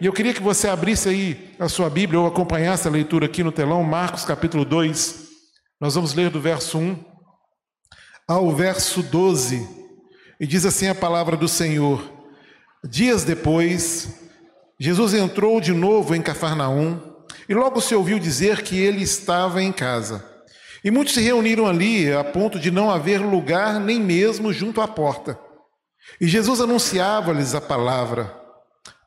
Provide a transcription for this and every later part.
E eu queria que você abrisse aí a sua Bíblia ou acompanhasse a leitura aqui no telão, Marcos capítulo 2. Nós vamos ler do verso 1 ao verso 12. E diz assim a palavra do Senhor: Dias depois, Jesus entrou de novo em Cafarnaum e logo se ouviu dizer que ele estava em casa. E muitos se reuniram ali a ponto de não haver lugar nem mesmo junto à porta. E Jesus anunciava-lhes a palavra.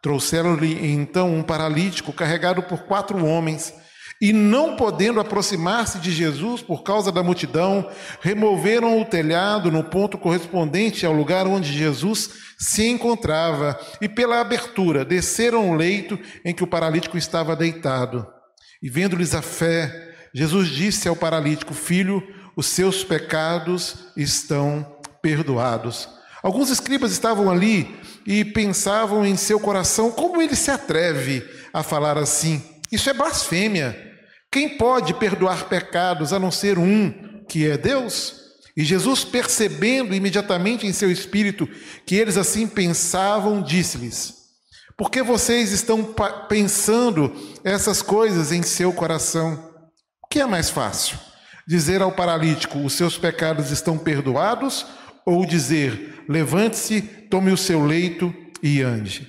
Trouxeram-lhe então um paralítico carregado por quatro homens. E não podendo aproximar-se de Jesus por causa da multidão, removeram o telhado no ponto correspondente ao lugar onde Jesus se encontrava, e pela abertura desceram o leito em que o paralítico estava deitado. E vendo-lhes a fé, Jesus disse ao paralítico: Filho, os seus pecados estão perdoados. Alguns escribas estavam ali e pensavam em seu coração: como ele se atreve a falar assim? Isso é blasfêmia. Quem pode perdoar pecados a não ser um, que é Deus? E Jesus, percebendo imediatamente em seu espírito que eles assim pensavam, disse-lhes: Por que vocês estão pensando essas coisas em seu coração? O que é mais fácil? Dizer ao paralítico: Os seus pecados estão perdoados? Ou dizer: Levante-se, tome o seu leito e ande?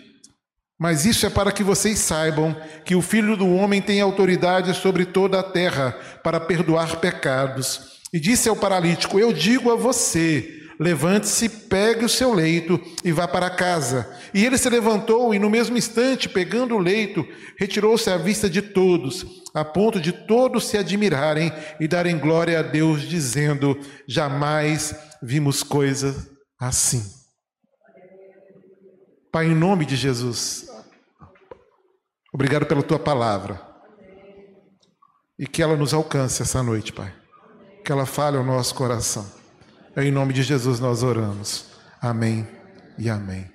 Mas isso é para que vocês saibam que o Filho do Homem tem autoridade sobre toda a terra para perdoar pecados. E disse ao paralítico: Eu digo a você, levante-se, pegue o seu leito e vá para casa. E ele se levantou e, no mesmo instante, pegando o leito, retirou-se à vista de todos, a ponto de todos se admirarem e darem glória a Deus, dizendo: Jamais vimos coisa assim. Pai, em nome de Jesus, Obrigado pela tua palavra. E que ela nos alcance essa noite, Pai. Que ela fale ao nosso coração. É em nome de Jesus nós oramos. Amém e amém.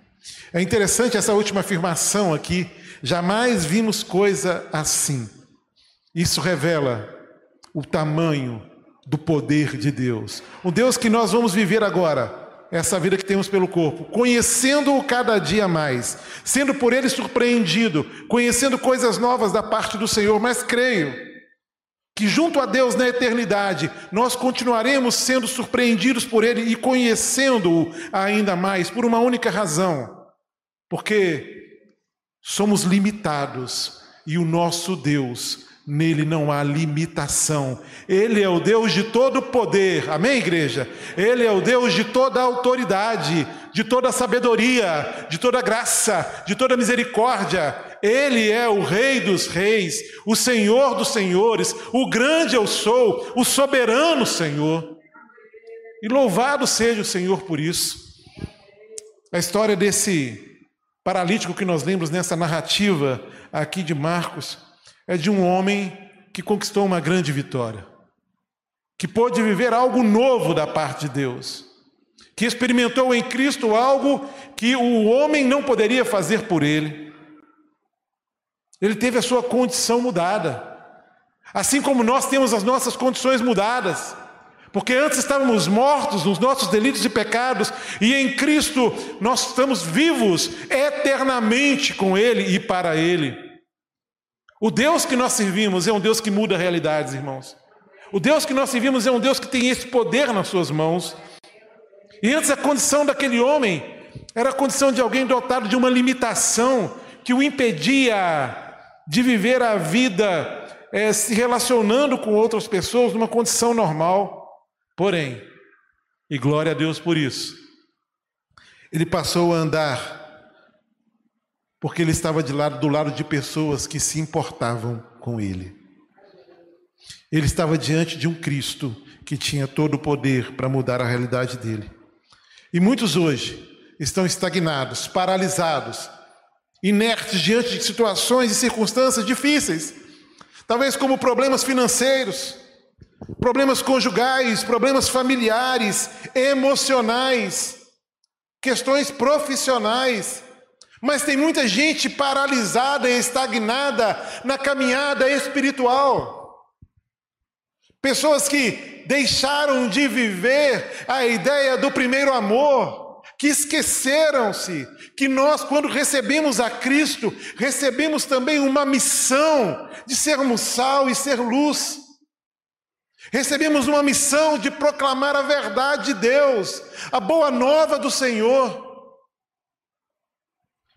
É interessante essa última afirmação aqui. Jamais vimos coisa assim. Isso revela o tamanho do poder de Deus. O Deus que nós vamos viver agora essa vida que temos pelo corpo, conhecendo-o cada dia mais, sendo por ele surpreendido, conhecendo coisas novas da parte do Senhor, mas creio que junto a Deus na eternidade nós continuaremos sendo surpreendidos por ele e conhecendo-o ainda mais por uma única razão, porque somos limitados e o nosso Deus Nele não há limitação. Ele é o Deus de todo poder. Amém, igreja? Ele é o Deus de toda autoridade, de toda sabedoria, de toda graça, de toda misericórdia. Ele é o Rei dos Reis, o Senhor dos Senhores, o grande eu sou, o soberano Senhor. E louvado seja o Senhor por isso. A história desse paralítico que nós lemos nessa narrativa aqui de Marcos é de um homem que conquistou uma grande vitória, que pôde viver algo novo da parte de Deus, que experimentou em Cristo algo que o homem não poderia fazer por ele. Ele teve a sua condição mudada, assim como nós temos as nossas condições mudadas. Porque antes estávamos mortos nos nossos delitos e pecados, e em Cristo nós estamos vivos eternamente com Ele e para Ele. O Deus que nós servimos é um Deus que muda realidades, irmãos. O Deus que nós servimos é um Deus que tem esse poder nas suas mãos. E antes a condição daquele homem era a condição de alguém dotado de uma limitação que o impedia de viver a vida é, se relacionando com outras pessoas numa condição normal. Porém, e glória a Deus por isso, ele passou a andar porque ele estava de lado, do lado de pessoas que se importavam com ele. Ele estava diante de um Cristo que tinha todo o poder para mudar a realidade dele. E muitos hoje estão estagnados, paralisados, inertes diante de situações e circunstâncias difíceis, talvez como problemas financeiros, problemas conjugais, problemas familiares, emocionais, questões profissionais, mas tem muita gente paralisada e estagnada na caminhada espiritual. Pessoas que deixaram de viver a ideia do primeiro amor, que esqueceram-se que nós, quando recebemos a Cristo, recebemos também uma missão de sermos sal e ser luz. Recebemos uma missão de proclamar a verdade de Deus, a boa nova do Senhor.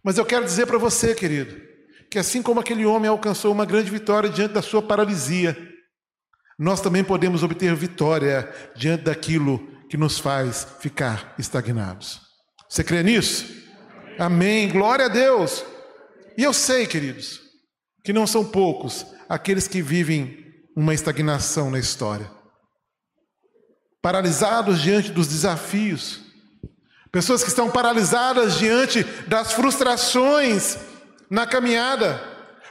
Mas eu quero dizer para você, querido, que assim como aquele homem alcançou uma grande vitória diante da sua paralisia, nós também podemos obter vitória diante daquilo que nos faz ficar estagnados. Você crê nisso? Amém. Glória a Deus. E eu sei, queridos, que não são poucos aqueles que vivem uma estagnação na história. Paralisados diante dos desafios. Pessoas que estão paralisadas diante das frustrações na caminhada.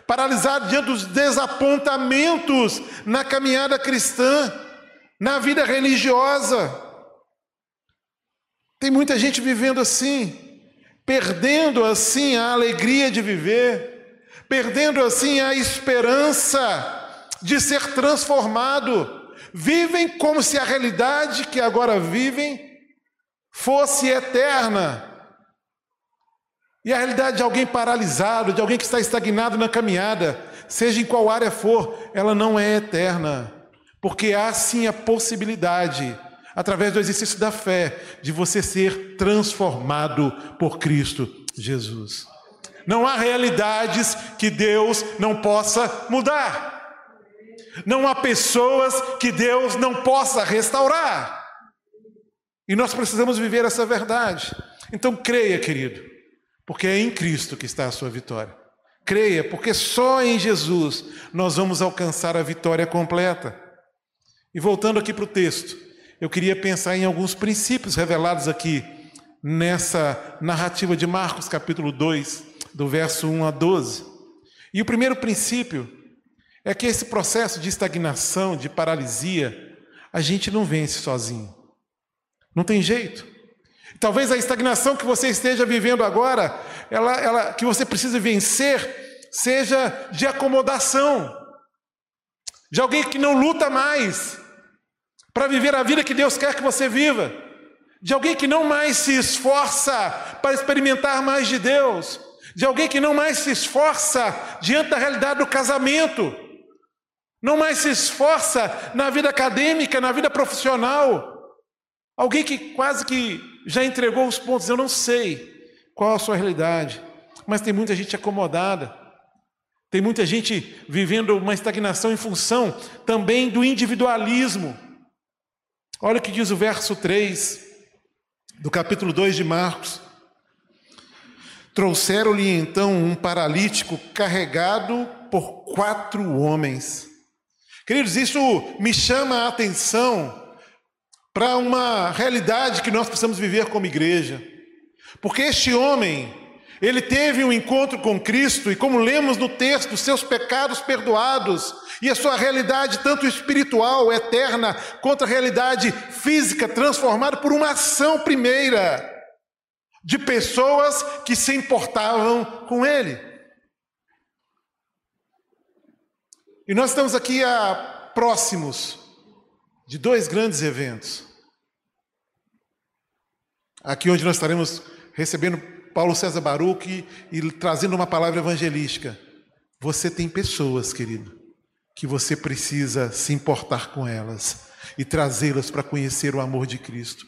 Paralisados diante dos desapontamentos na caminhada cristã, na vida religiosa. Tem muita gente vivendo assim, perdendo assim a alegria de viver, perdendo assim a esperança de ser transformado. Vivem como se a realidade que agora vivem fosse eterna. E a realidade de alguém paralisado, de alguém que está estagnado na caminhada, seja em qual área for, ela não é eterna. Porque há sim a possibilidade através do exercício da fé, de você ser transformado por Cristo Jesus. Não há realidades que Deus não possa mudar. Não há pessoas que Deus não possa restaurar. E nós precisamos viver essa verdade. Então creia, querido, porque é em Cristo que está a sua vitória. Creia, porque só em Jesus nós vamos alcançar a vitória completa. E voltando aqui para o texto, eu queria pensar em alguns princípios revelados aqui nessa narrativa de Marcos, capítulo 2, do verso 1 a 12. E o primeiro princípio é que esse processo de estagnação, de paralisia, a gente não vence sozinho. Não tem jeito. Talvez a estagnação que você esteja vivendo agora, ela, ela, que você precisa vencer, seja de acomodação, de alguém que não luta mais, para viver a vida que Deus quer que você viva, de alguém que não mais se esforça para experimentar mais de Deus, de alguém que não mais se esforça diante da realidade do casamento, não mais se esforça na vida acadêmica, na vida profissional, alguém que quase que já entregou os pontos, eu não sei qual a sua realidade, mas tem muita gente acomodada. Tem muita gente vivendo uma estagnação em função também do individualismo. Olha o que diz o verso 3 do capítulo 2 de Marcos. Trouxeram-lhe então um paralítico carregado por quatro homens. Queridos, isso me chama a atenção para uma realidade que nós precisamos viver como igreja. Porque este homem, ele teve um encontro com Cristo e, como lemos no texto, seus pecados perdoados e a sua realidade, tanto espiritual, eterna, quanto a realidade física, transformada por uma ação primeira de pessoas que se importavam com ele. E nós estamos aqui a próximos de dois grandes eventos. Aqui onde nós estaremos recebendo Paulo César Baruch e, e trazendo uma palavra evangelística. Você tem pessoas, querido, que você precisa se importar com elas e trazê-las para conhecer o amor de Cristo.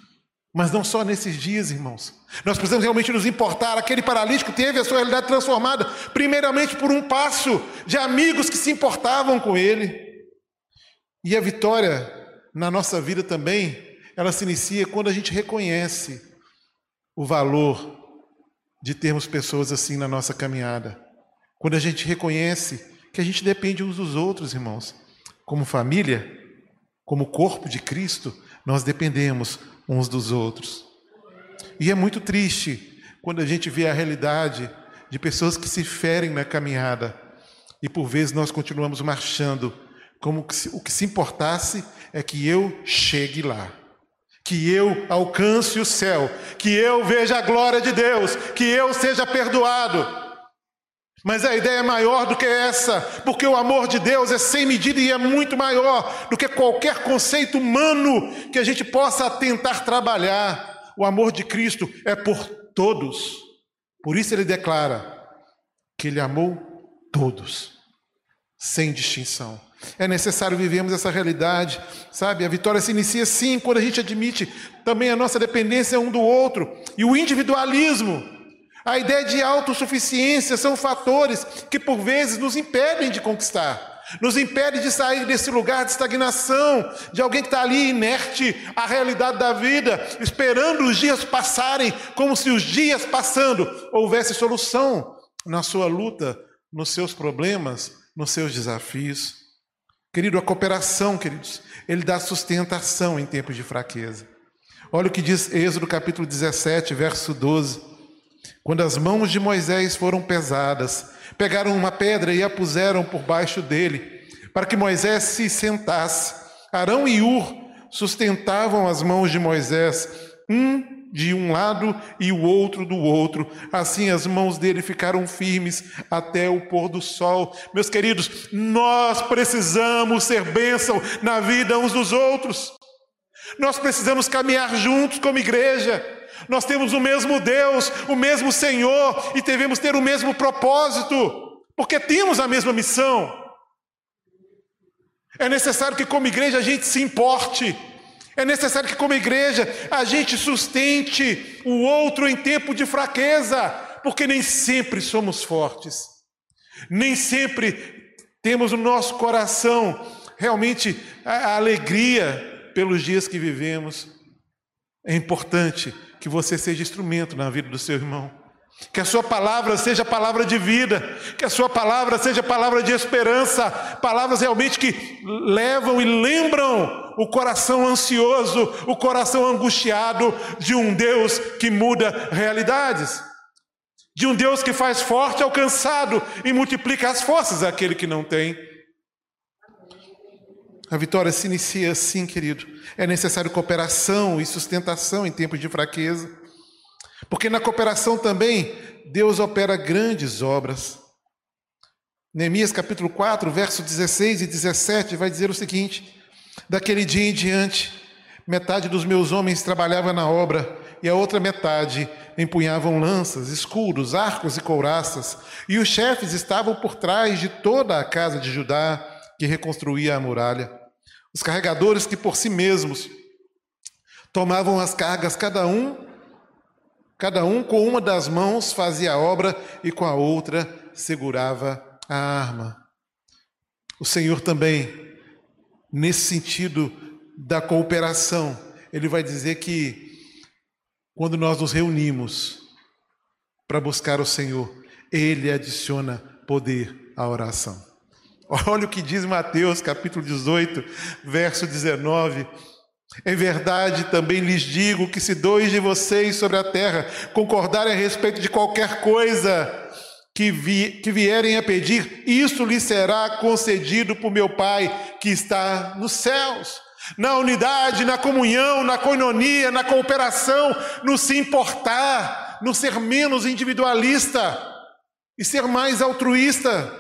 Mas não só nesses dias, irmãos. Nós precisamos realmente nos importar. Aquele paralítico teve a sua realidade transformada, primeiramente por um passo de amigos que se importavam com ele. E a vitória na nossa vida também, ela se inicia quando a gente reconhece o valor de termos pessoas assim na nossa caminhada. Quando a gente reconhece que a gente depende uns dos outros, irmãos. Como família, como corpo de Cristo, nós dependemos uns dos outros. E é muito triste quando a gente vê a realidade de pessoas que se ferem na caminhada e por vezes nós continuamos marchando como se, o que se importasse é que eu chegue lá, que eu alcance o céu, que eu veja a glória de Deus, que eu seja perdoado. Mas a ideia é maior do que essa, porque o amor de Deus é sem medida e é muito maior do que qualquer conceito humano que a gente possa tentar trabalhar. O amor de Cristo é por todos. Por isso ele declara que ele amou todos, sem distinção. É necessário vivermos essa realidade, sabe? A vitória se inicia sim quando a gente admite também a nossa dependência um do outro e o individualismo. A ideia de autossuficiência são fatores que por vezes nos impedem de conquistar nos impede de sair desse lugar de estagnação, de alguém que está ali inerte à realidade da vida, esperando os dias passarem, como se os dias passando houvesse solução na sua luta, nos seus problemas, nos seus desafios. Querido, a cooperação, queridos, ele dá sustentação em tempos de fraqueza. Olha o que diz Êxodo capítulo 17, verso 12. Quando as mãos de Moisés foram pesadas, pegaram uma pedra e a puseram por baixo dele, para que Moisés se sentasse. Arão e Ur sustentavam as mãos de Moisés, um de um lado e o outro do outro. Assim as mãos dele ficaram firmes até o pôr do sol. Meus queridos, nós precisamos ser bênção na vida uns dos outros. Nós precisamos caminhar juntos como igreja. Nós temos o mesmo Deus, o mesmo Senhor e devemos ter o mesmo propósito, porque temos a mesma missão. É necessário que, como igreja, a gente se importe. É necessário que, como igreja, a gente sustente o outro em tempo de fraqueza, porque nem sempre somos fortes, nem sempre temos no nosso coração realmente a alegria pelos dias que vivemos. É importante que você seja instrumento na vida do seu irmão. Que a sua palavra seja palavra de vida, que a sua palavra seja palavra de esperança, palavras realmente que levam e lembram o coração ansioso, o coração angustiado de um Deus que muda realidades, de um Deus que faz forte ao cansado e multiplica as forças àquele que não tem. A vitória se inicia assim, querido, é necessário cooperação e sustentação em tempos de fraqueza. Porque na cooperação também Deus opera grandes obras. Neemias capítulo 4, verso 16 e 17 vai dizer o seguinte: Daquele dia em diante, metade dos meus homens trabalhava na obra e a outra metade empunhavam lanças, escudos, arcos e couraças, e os chefes estavam por trás de toda a casa de Judá que reconstruía a muralha. Os carregadores que por si mesmos tomavam as cargas, cada um, cada um com uma das mãos fazia a obra e com a outra segurava a arma. O Senhor também, nesse sentido da cooperação, ele vai dizer que quando nós nos reunimos para buscar o Senhor, ele adiciona poder à oração. Olha o que diz Mateus capítulo 18, verso 19. Em verdade, também lhes digo que se dois de vocês sobre a terra concordarem a respeito de qualquer coisa que, vi, que vierem a pedir, isso lhes será concedido por meu Pai que está nos céus. Na unidade, na comunhão, na coinonia, na cooperação, no se importar, no ser menos individualista e ser mais altruísta.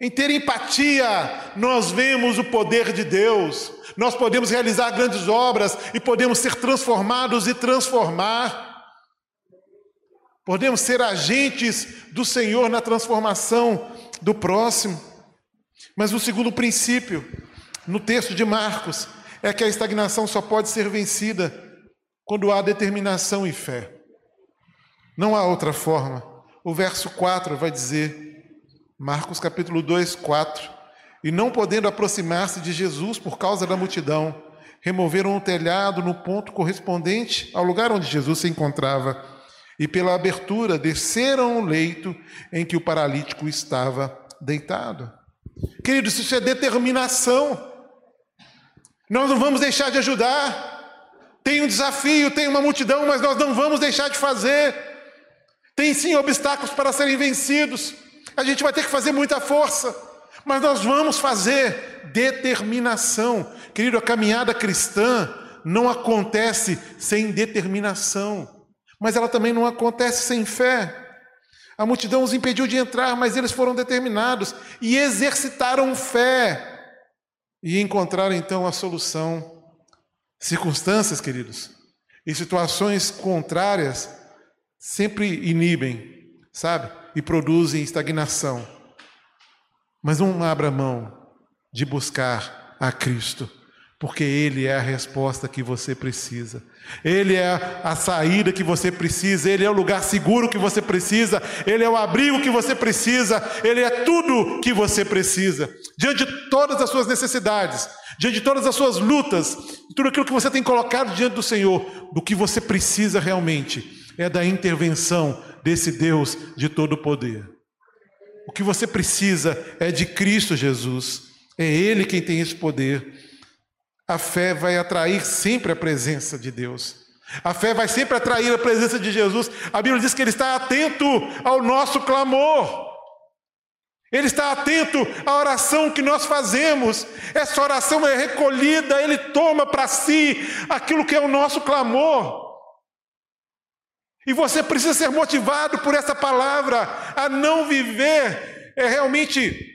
Em ter empatia, nós vemos o poder de Deus, nós podemos realizar grandes obras e podemos ser transformados e transformar. Podemos ser agentes do Senhor na transformação do próximo. Mas o segundo princípio, no texto de Marcos, é que a estagnação só pode ser vencida quando há determinação e fé. Não há outra forma. O verso 4 vai dizer: Marcos capítulo 2, 4. E não podendo aproximar-se de Jesus por causa da multidão, removeram o telhado no ponto correspondente ao lugar onde Jesus se encontrava, e pela abertura desceram o leito em que o paralítico estava deitado. Queridos, isso é determinação. Nós não vamos deixar de ajudar. Tem um desafio, tem uma multidão, mas nós não vamos deixar de fazer. Tem sim obstáculos para serem vencidos. A gente vai ter que fazer muita força, mas nós vamos fazer determinação. Querido, a caminhada cristã não acontece sem determinação, mas ela também não acontece sem fé. A multidão os impediu de entrar, mas eles foram determinados e exercitaram fé e encontraram então a solução. Circunstâncias, queridos, E situações contrárias sempre inibem, sabe? E produzem estagnação. Mas não abra mão de buscar a Cristo, porque Ele é a resposta que você precisa. Ele é a saída que você precisa, Ele é o lugar seguro que você precisa, Ele é o abrigo que você precisa, Ele é tudo que você precisa. Diante de todas as suas necessidades, diante de todas as suas lutas, tudo aquilo que você tem colocado diante do Senhor, do que você precisa realmente é da intervenção desse Deus de todo poder. O que você precisa é de Cristo Jesus, é Ele quem tem esse poder. A fé vai atrair sempre a presença de Deus. A fé vai sempre atrair a presença de Jesus. A Bíblia diz que Ele está atento ao nosso clamor. Ele está atento à oração que nós fazemos. Essa oração é recolhida, Ele toma para si aquilo que é o nosso clamor. E você precisa ser motivado por essa palavra a não viver é realmente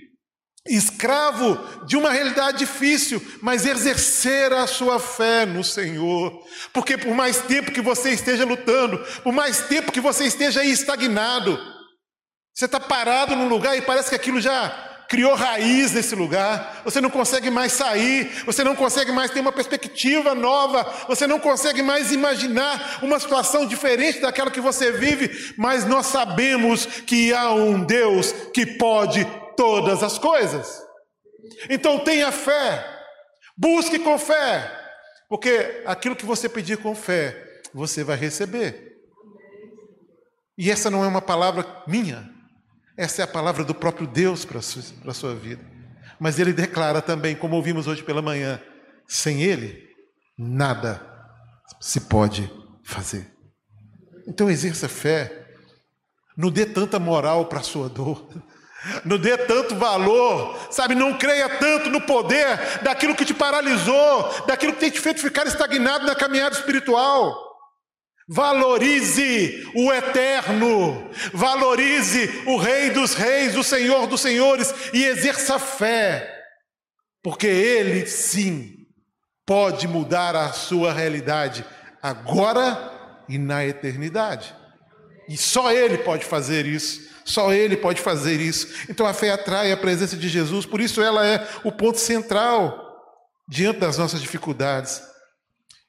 escravo de uma realidade difícil, mas exercer a sua fé no Senhor. Porque por mais tempo que você esteja lutando, por mais tempo que você esteja aí estagnado, você está parado num lugar e parece que aquilo já criou raiz nesse lugar, você não consegue mais sair, você não consegue mais ter uma perspectiva nova, você não consegue mais imaginar uma situação diferente daquela que você vive, mas nós sabemos que há um Deus que pode todas as coisas. Então tenha fé, busque com fé, porque aquilo que você pedir com fé, você vai receber. E essa não é uma palavra minha, essa é a palavra do próprio Deus para a sua, vida. Mas ele declara também, como ouvimos hoje pela manhã, sem ele, nada se pode fazer. Então exerça fé, não dê tanta moral para a sua dor, não dê tanto valor, sabe? Não creia tanto no poder daquilo que te paralisou, daquilo que tem te feito ficar estagnado na caminhada espiritual. Valorize o eterno, valorize o Rei dos Reis, o Senhor dos Senhores e exerça fé, porque Ele sim pode mudar a sua realidade agora e na eternidade. E só Ele pode fazer isso. Só Ele pode fazer isso. Então a fé atrai a presença de Jesus, por isso ela é o ponto central diante das nossas dificuldades.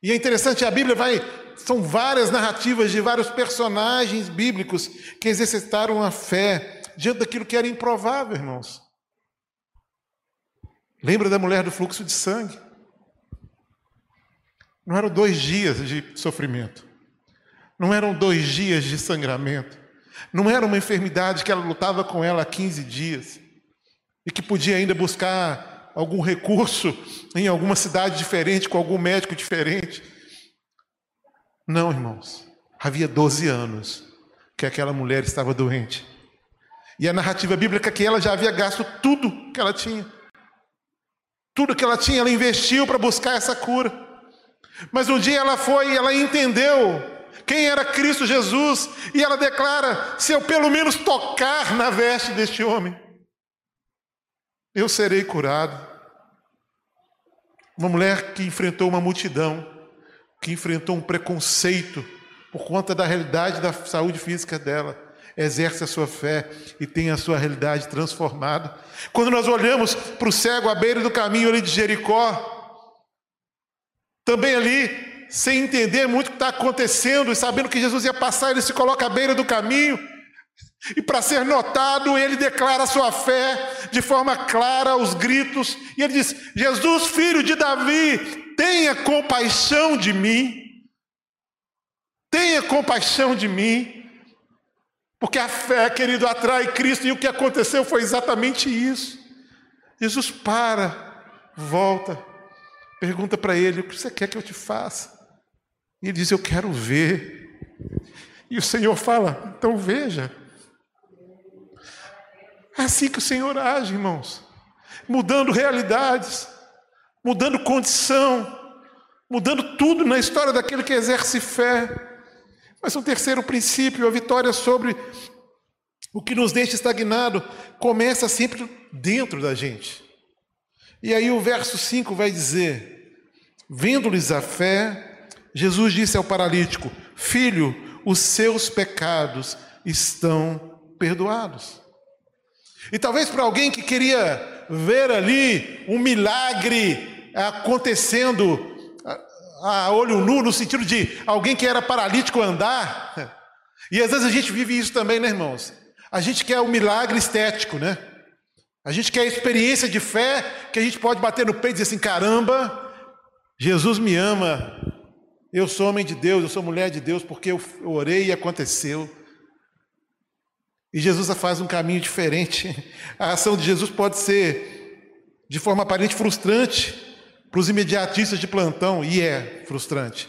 E é interessante, a Bíblia vai. São várias narrativas de vários personagens bíblicos que exercitaram a fé diante daquilo que era improvável, irmãos. Lembra da mulher do fluxo de sangue? Não eram dois dias de sofrimento, não eram dois dias de sangramento, não era uma enfermidade que ela lutava com ela há 15 dias e que podia ainda buscar algum recurso em alguma cidade diferente, com algum médico diferente. Não, irmãos. Havia 12 anos que aquela mulher estava doente. E a narrativa bíblica é que ela já havia gasto tudo que ela tinha. Tudo que ela tinha, ela investiu para buscar essa cura. Mas um dia ela foi e ela entendeu quem era Cristo Jesus, e ela declara: se eu pelo menos tocar na veste deste homem, eu serei curado. Uma mulher que enfrentou uma multidão, que enfrentou um preconceito por conta da realidade da saúde física dela, exerce a sua fé e tem a sua realidade transformada. Quando nós olhamos para o cego à beira do caminho ali de Jericó, também ali sem entender muito o que está acontecendo e sabendo que Jesus ia passar, ele se coloca à beira do caminho. E para ser notado, ele declara sua fé de forma clara, aos gritos, e ele diz: Jesus, filho de Davi, tenha compaixão de mim. Tenha compaixão de mim. Porque a fé, querido, atrai Cristo, e o que aconteceu foi exatamente isso. Jesus para, volta, pergunta para ele: O que você quer que eu te faça? E ele diz: Eu quero ver. E o Senhor fala: Então veja. É assim que o Senhor age, irmãos. Mudando realidades, mudando condição, mudando tudo na história daquele que exerce fé. Mas um terceiro princípio, a vitória sobre o que nos deixa estagnado, começa sempre dentro da gente. E aí o verso 5 vai dizer: Vendo-lhes a fé, Jesus disse ao paralítico: Filho, os seus pecados estão perdoados. E talvez para alguém que queria ver ali um milagre acontecendo a olho nu, no sentido de alguém que era paralítico andar, e às vezes a gente vive isso também, né, irmãos? A gente quer o um milagre estético, né? A gente quer a experiência de fé que a gente pode bater no peito e dizer assim: caramba, Jesus me ama, eu sou homem de Deus, eu sou mulher de Deus, porque eu orei e aconteceu. E Jesus faz um caminho diferente. A ação de Jesus pode ser, de forma aparente, frustrante para os imediatistas de plantão, e é frustrante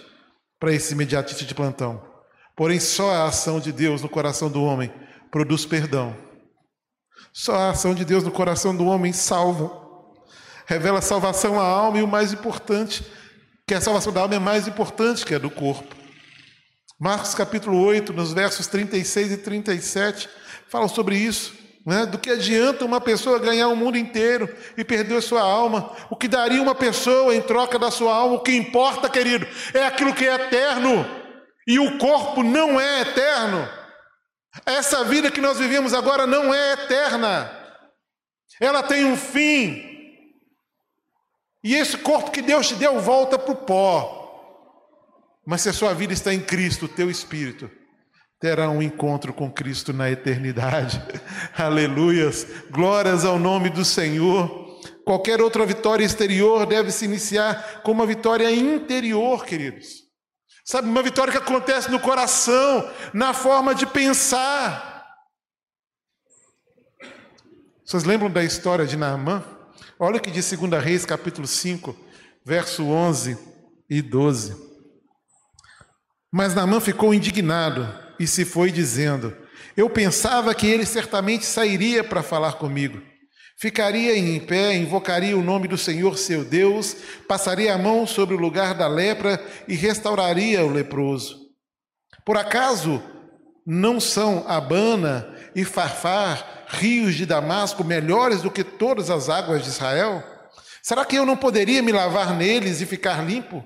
para esses imediatistas de plantão. Porém, só a ação de Deus no coração do homem produz perdão. Só a ação de Deus no coração do homem salva. Revela salvação à alma e o mais importante, que a salvação da alma é mais importante que a do corpo. Marcos capítulo 8, nos versos 36 e 37, fala sobre isso. Né? Do que adianta uma pessoa ganhar o mundo inteiro e perder a sua alma? O que daria uma pessoa em troca da sua alma? O que importa, querido, é aquilo que é eterno. E o corpo não é eterno. Essa vida que nós vivemos agora não é eterna. Ela tem um fim. E esse corpo que Deus te deu volta para o pó. Mas se a sua vida está em Cristo, o teu espírito terá um encontro com Cristo na eternidade. Aleluias. Glórias ao nome do Senhor. Qualquer outra vitória exterior deve se iniciar com uma vitória interior, queridos. Sabe, uma vitória que acontece no coração, na forma de pensar. Vocês lembram da história de Naamã? Olha o que diz 2 Reis, capítulo 5, verso 11 e 12. Mas Naamã ficou indignado e se foi dizendo: Eu pensava que ele certamente sairia para falar comigo. Ficaria em pé, invocaria o nome do Senhor seu Deus, passaria a mão sobre o lugar da lepra e restauraria o leproso. Por acaso não são Abana e Farfar, rios de Damasco, melhores do que todas as águas de Israel? Será que eu não poderia me lavar neles e ficar limpo?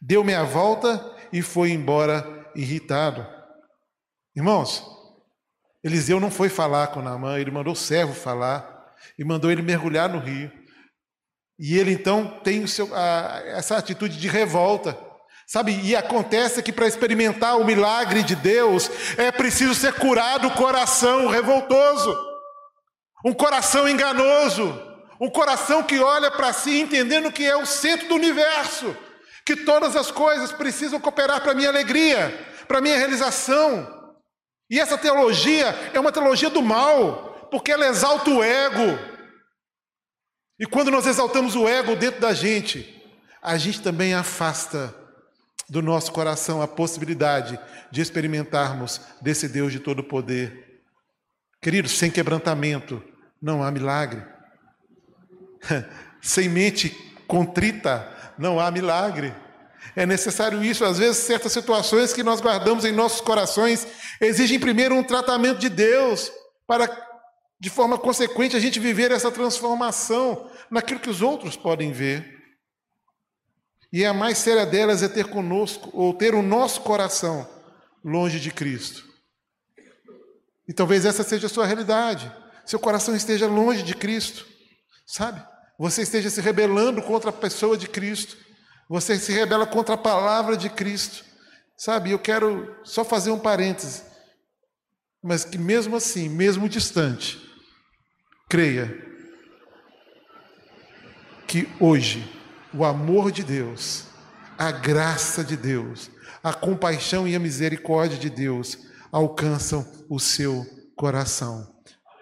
Deu meia volta e foi embora irritado. Irmãos, Eliseu não foi falar com Naamã, ele mandou o servo falar e mandou ele mergulhar no rio. E ele então tem seu, a, essa atitude de revolta. Sabe, e acontece que para experimentar o milagre de Deus é preciso ser curado o coração revoltoso, um coração enganoso, um coração que olha para si entendendo que é o centro do universo, que todas as coisas precisam cooperar para a minha alegria, para a minha realização. E essa teologia é uma teologia do mal, porque ela exalta o ego. E quando nós exaltamos o ego dentro da gente, a gente também afasta do nosso coração a possibilidade de experimentarmos desse Deus de todo poder. Queridos, sem quebrantamento não há milagre. sem mente contrita não há milagre. É necessário isso. Às vezes, certas situações que nós guardamos em nossos corações exigem primeiro um tratamento de Deus para de forma consequente, a gente viver essa transformação naquilo que os outros podem ver. E a mais séria delas é ter conosco, ou ter o nosso coração longe de Cristo. E talvez essa seja a sua realidade. Seu coração esteja longe de Cristo, sabe? Você esteja se rebelando contra a pessoa de Cristo. Você se rebela contra a palavra de Cristo. Sabe, eu quero só fazer um parêntese. Mas que mesmo assim, mesmo distante, Creia que hoje o amor de Deus, a graça de Deus, a compaixão e a misericórdia de Deus alcançam o seu coração.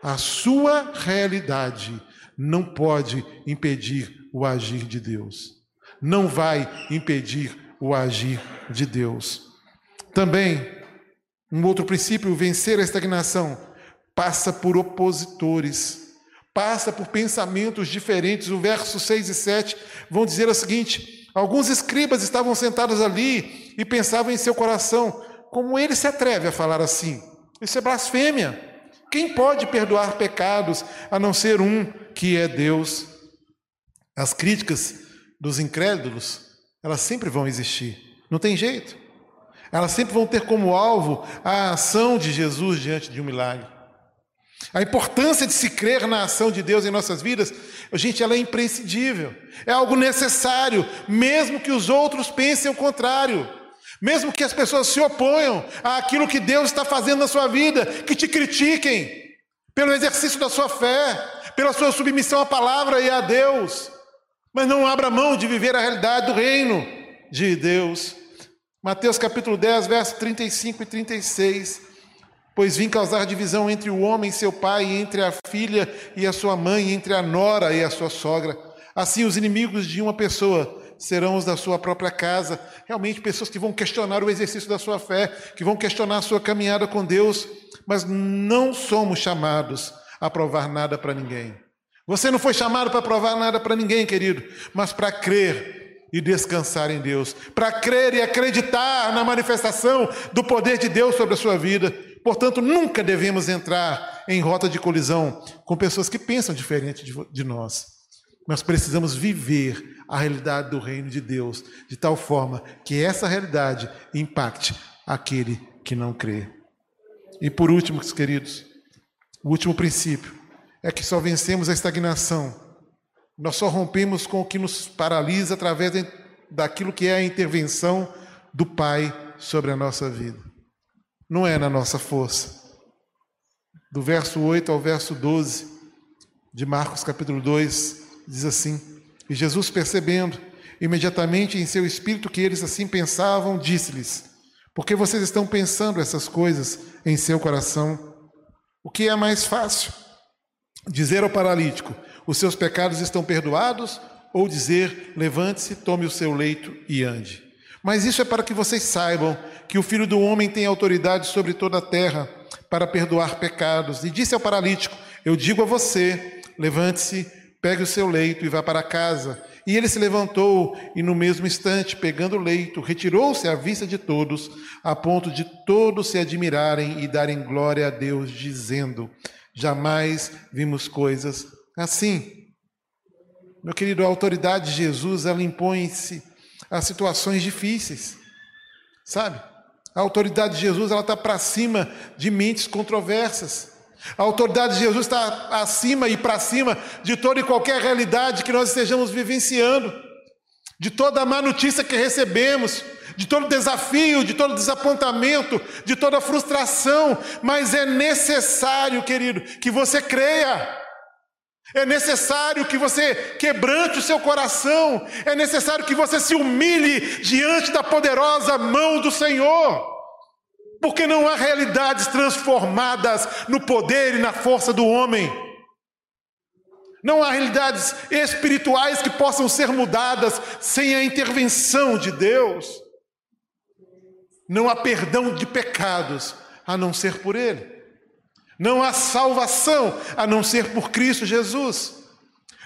A sua realidade não pode impedir o agir de Deus. Não vai impedir o agir de Deus. Também, um outro princípio, vencer a estagnação, passa por opositores passa por pensamentos diferentes. O verso 6 e 7 vão dizer o seguinte: Alguns escribas estavam sentados ali e pensavam em seu coração: como ele se atreve a falar assim? Isso é blasfêmia. Quem pode perdoar pecados a não ser um que é Deus? As críticas dos incrédulos, elas sempre vão existir. Não tem jeito. Elas sempre vão ter como alvo a ação de Jesus diante de um milagre. A importância de se crer na ação de Deus em nossas vidas, gente, ela é imprescindível. É algo necessário, mesmo que os outros pensem o contrário. Mesmo que as pessoas se oponham àquilo que Deus está fazendo na sua vida, que te critiquem pelo exercício da sua fé, pela sua submissão à palavra e a Deus. Mas não abra mão de viver a realidade do reino de Deus. Mateus capítulo 10, versos 35 e 36. Pois vim causar divisão entre o homem e seu pai, entre a filha e a sua mãe, entre a nora e a sua sogra. Assim, os inimigos de uma pessoa serão os da sua própria casa. Realmente, pessoas que vão questionar o exercício da sua fé, que vão questionar a sua caminhada com Deus, mas não somos chamados a provar nada para ninguém. Você não foi chamado para provar nada para ninguém, querido, mas para crer e descansar em Deus, para crer e acreditar na manifestação do poder de Deus sobre a sua vida. Portanto, nunca devemos entrar em rota de colisão com pessoas que pensam diferente de nós. Nós precisamos viver a realidade do reino de Deus de tal forma que essa realidade impacte aquele que não crê. E por último, queridos, o último princípio é que só vencemos a estagnação. Nós só rompemos com o que nos paralisa através daquilo que é a intervenção do Pai sobre a nossa vida. Não é na nossa força. Do verso 8 ao verso 12 de Marcos capítulo 2, diz assim: E Jesus, percebendo imediatamente em seu espírito que eles assim pensavam, disse-lhes: Por que vocês estão pensando essas coisas em seu coração? O que é mais fácil? Dizer ao paralítico: Os seus pecados estão perdoados? Ou dizer: Levante-se, tome o seu leito e ande. Mas isso é para que vocês saibam que o Filho do Homem tem autoridade sobre toda a terra para perdoar pecados. E disse ao paralítico: Eu digo a você: Levante-se, pegue o seu leito e vá para casa. E ele se levantou e, no mesmo instante, pegando o leito, retirou-se à vista de todos, a ponto de todos se admirarem e darem glória a Deus, dizendo: Jamais vimos coisas assim. Meu querido, a autoridade de Jesus, ela impõe-se a situações difíceis, sabe? A autoridade de Jesus, ela está para cima de mentes controversas. A autoridade de Jesus está acima e para cima de toda e qualquer realidade que nós estejamos vivenciando, de toda a má notícia que recebemos, de todo desafio, de todo desapontamento, de toda frustração, mas é necessário, querido, que você creia. É necessário que você quebrante o seu coração, é necessário que você se humilhe diante da poderosa mão do Senhor. Porque não há realidades transformadas no poder e na força do homem. Não há realidades espirituais que possam ser mudadas sem a intervenção de Deus. Não há perdão de pecados a não ser por Ele. Não há salvação a não ser por Cristo Jesus.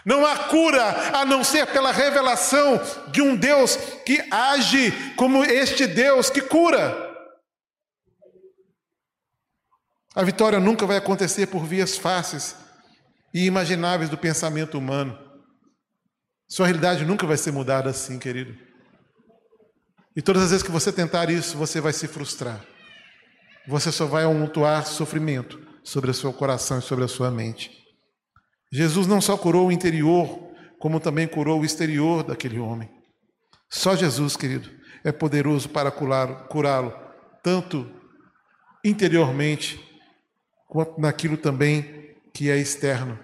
Não há cura a não ser pela revelação de um Deus que age como este Deus que cura. A vitória nunca vai acontecer por vias fáceis e imagináveis do pensamento humano. Sua realidade nunca vai ser mudada assim, querido. E todas as vezes que você tentar isso, você vai se frustrar. Você só vai amontoar sofrimento sobre o seu coração e sobre a sua mente. Jesus não só curou o interior, como também curou o exterior daquele homem. Só Jesus, querido, é poderoso para curá-lo, tanto interiormente quanto naquilo também que é externo.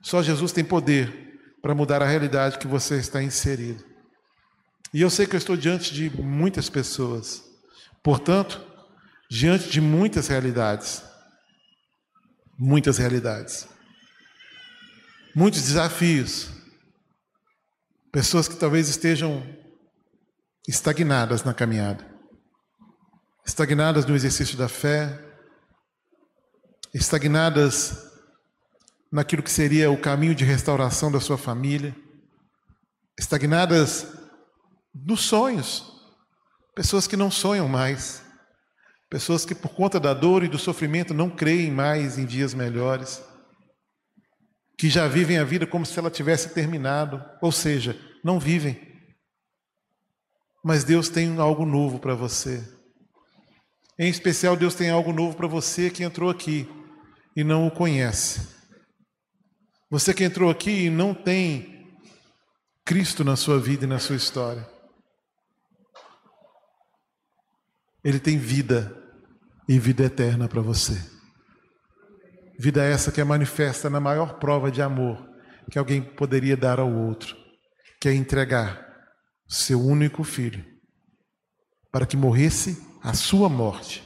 Só Jesus tem poder para mudar a realidade que você está inserido. E eu sei que eu estou diante de muitas pessoas, portanto, diante de muitas realidades. Muitas realidades. Muitos desafios. Pessoas que talvez estejam estagnadas na caminhada, estagnadas no exercício da fé, estagnadas naquilo que seria o caminho de restauração da sua família, estagnadas nos sonhos, pessoas que não sonham mais, pessoas que por conta da dor e do sofrimento não creem mais em dias melhores, que já vivem a vida como se ela tivesse terminado, ou seja, não vivem. Mas Deus tem algo novo para você. Em especial, Deus tem algo novo para você que entrou aqui e não o conhece. Você que entrou aqui e não tem Cristo na sua vida e na sua história. Ele tem vida e vida eterna para você. Vida essa que é manifesta na maior prova de amor que alguém poderia dar ao outro, que é entregar seu único filho para que morresse a sua morte,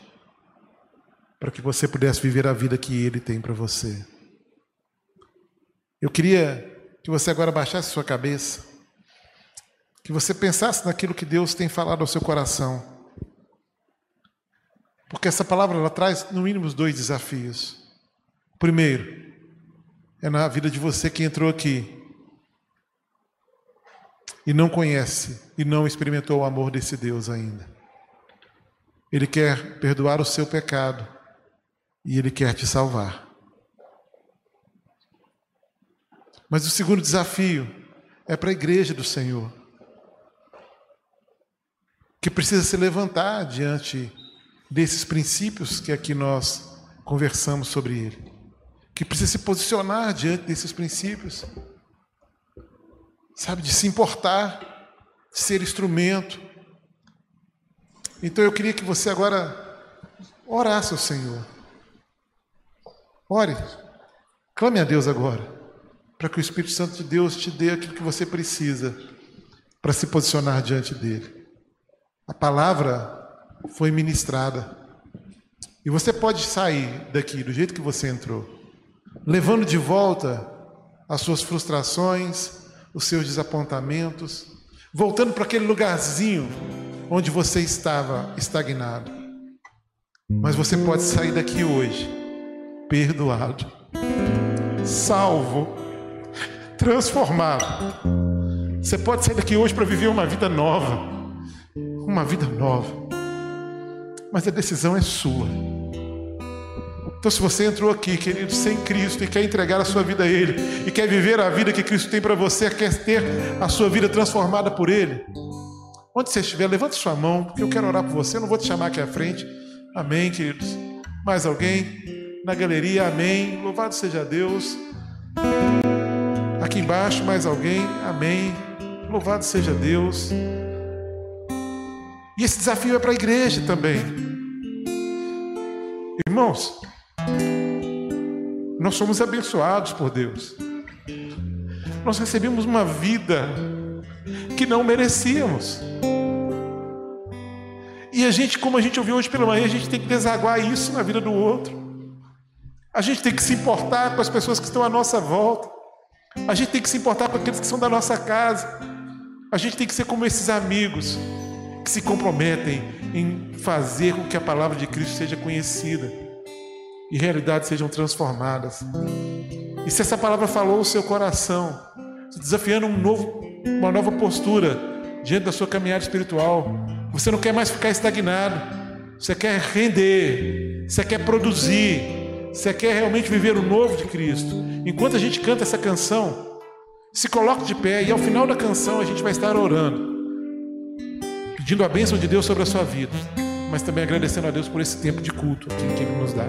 para que você pudesse viver a vida que ele tem para você. Eu queria que você agora baixasse sua cabeça, que você pensasse naquilo que Deus tem falado ao seu coração. Porque essa palavra ela traz no mínimo dois desafios. Primeiro, é na vida de você que entrou aqui e não conhece e não experimentou o amor desse Deus ainda. Ele quer perdoar o seu pecado e ele quer te salvar. Mas o segundo desafio é para a igreja do Senhor, que precisa se levantar diante desses princípios que aqui nós conversamos sobre ele, que precisa se posicionar diante desses princípios, sabe, de se importar, de ser instrumento. Então eu queria que você agora orasse ao Senhor. Ore, clame a Deus agora, para que o Espírito Santo de Deus te dê aquilo que você precisa para se posicionar diante dele. A palavra foi ministrada. E você pode sair daqui do jeito que você entrou, levando de volta as suas frustrações, os seus desapontamentos, voltando para aquele lugarzinho onde você estava estagnado. Mas você pode sair daqui hoje perdoado, salvo, transformado. Você pode sair daqui hoje para viver uma vida nova, uma vida nova mas a decisão é sua. Então, se você entrou aqui, querido, sem Cristo e quer entregar a sua vida a Ele, e quer viver a vida que Cristo tem para você, quer ter a sua vida transformada por Ele, onde você estiver, levante sua mão, porque eu quero orar por você. Eu não vou te chamar aqui à frente. Amém, queridos. Mais alguém? Na galeria, amém. Louvado seja Deus. Aqui embaixo, mais alguém? Amém. Louvado seja Deus. E esse desafio é para a igreja também. Irmãos, nós somos abençoados por Deus. Nós recebemos uma vida que não merecíamos. E a gente, como a gente ouviu hoje pela manhã, a gente tem que desaguar isso na vida do outro. A gente tem que se importar com as pessoas que estão à nossa volta. A gente tem que se importar com aqueles que são da nossa casa. A gente tem que ser como esses amigos que se comprometem em fazer com que a palavra de Cristo seja conhecida e realidades sejam transformadas. E se essa palavra falou o seu coração, desafiando um novo, uma nova postura diante da sua caminhada espiritual, você não quer mais ficar estagnado, você quer render, você quer produzir, você quer realmente viver o novo de Cristo. Enquanto a gente canta essa canção, se coloque de pé e ao final da canção a gente vai estar orando pedindo a bênção de Deus sobre a sua vida, mas também agradecendo a Deus por esse tempo de culto que Ele nos dá.